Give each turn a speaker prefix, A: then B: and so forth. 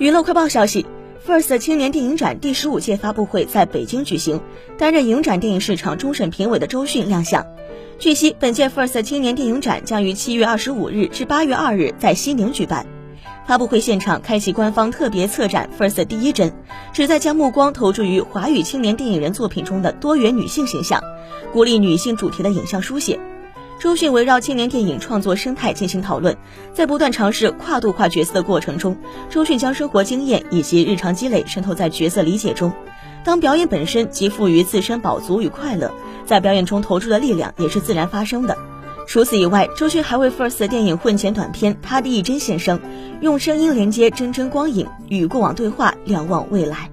A: 娱乐快报消息，First 青年电影展第十五届发布会在北京举行，担任影展电影市场终审评委的周迅亮相。据悉，本届 First 青年电影展将于七月二十五日至八月二日在西宁举办。发布会现场开启官方特别策展 First 第一针，旨在将目光投注于华语青年电影人作品中的多元女性形象，鼓励女性主题的影像书写。周迅围绕青年电影创作生态进行讨论，在不断尝试跨度化角色的过程中，周迅将生活经验以及日常积累渗透在角色理解中。当表演本身即赋予自身饱足与快乐，在表演中投注的力量也是自然发生的。除此以外，周迅还为 First 电影混剪短片《他的一针献声》，用声音连接真真光影，与过往对话，瞭望未来。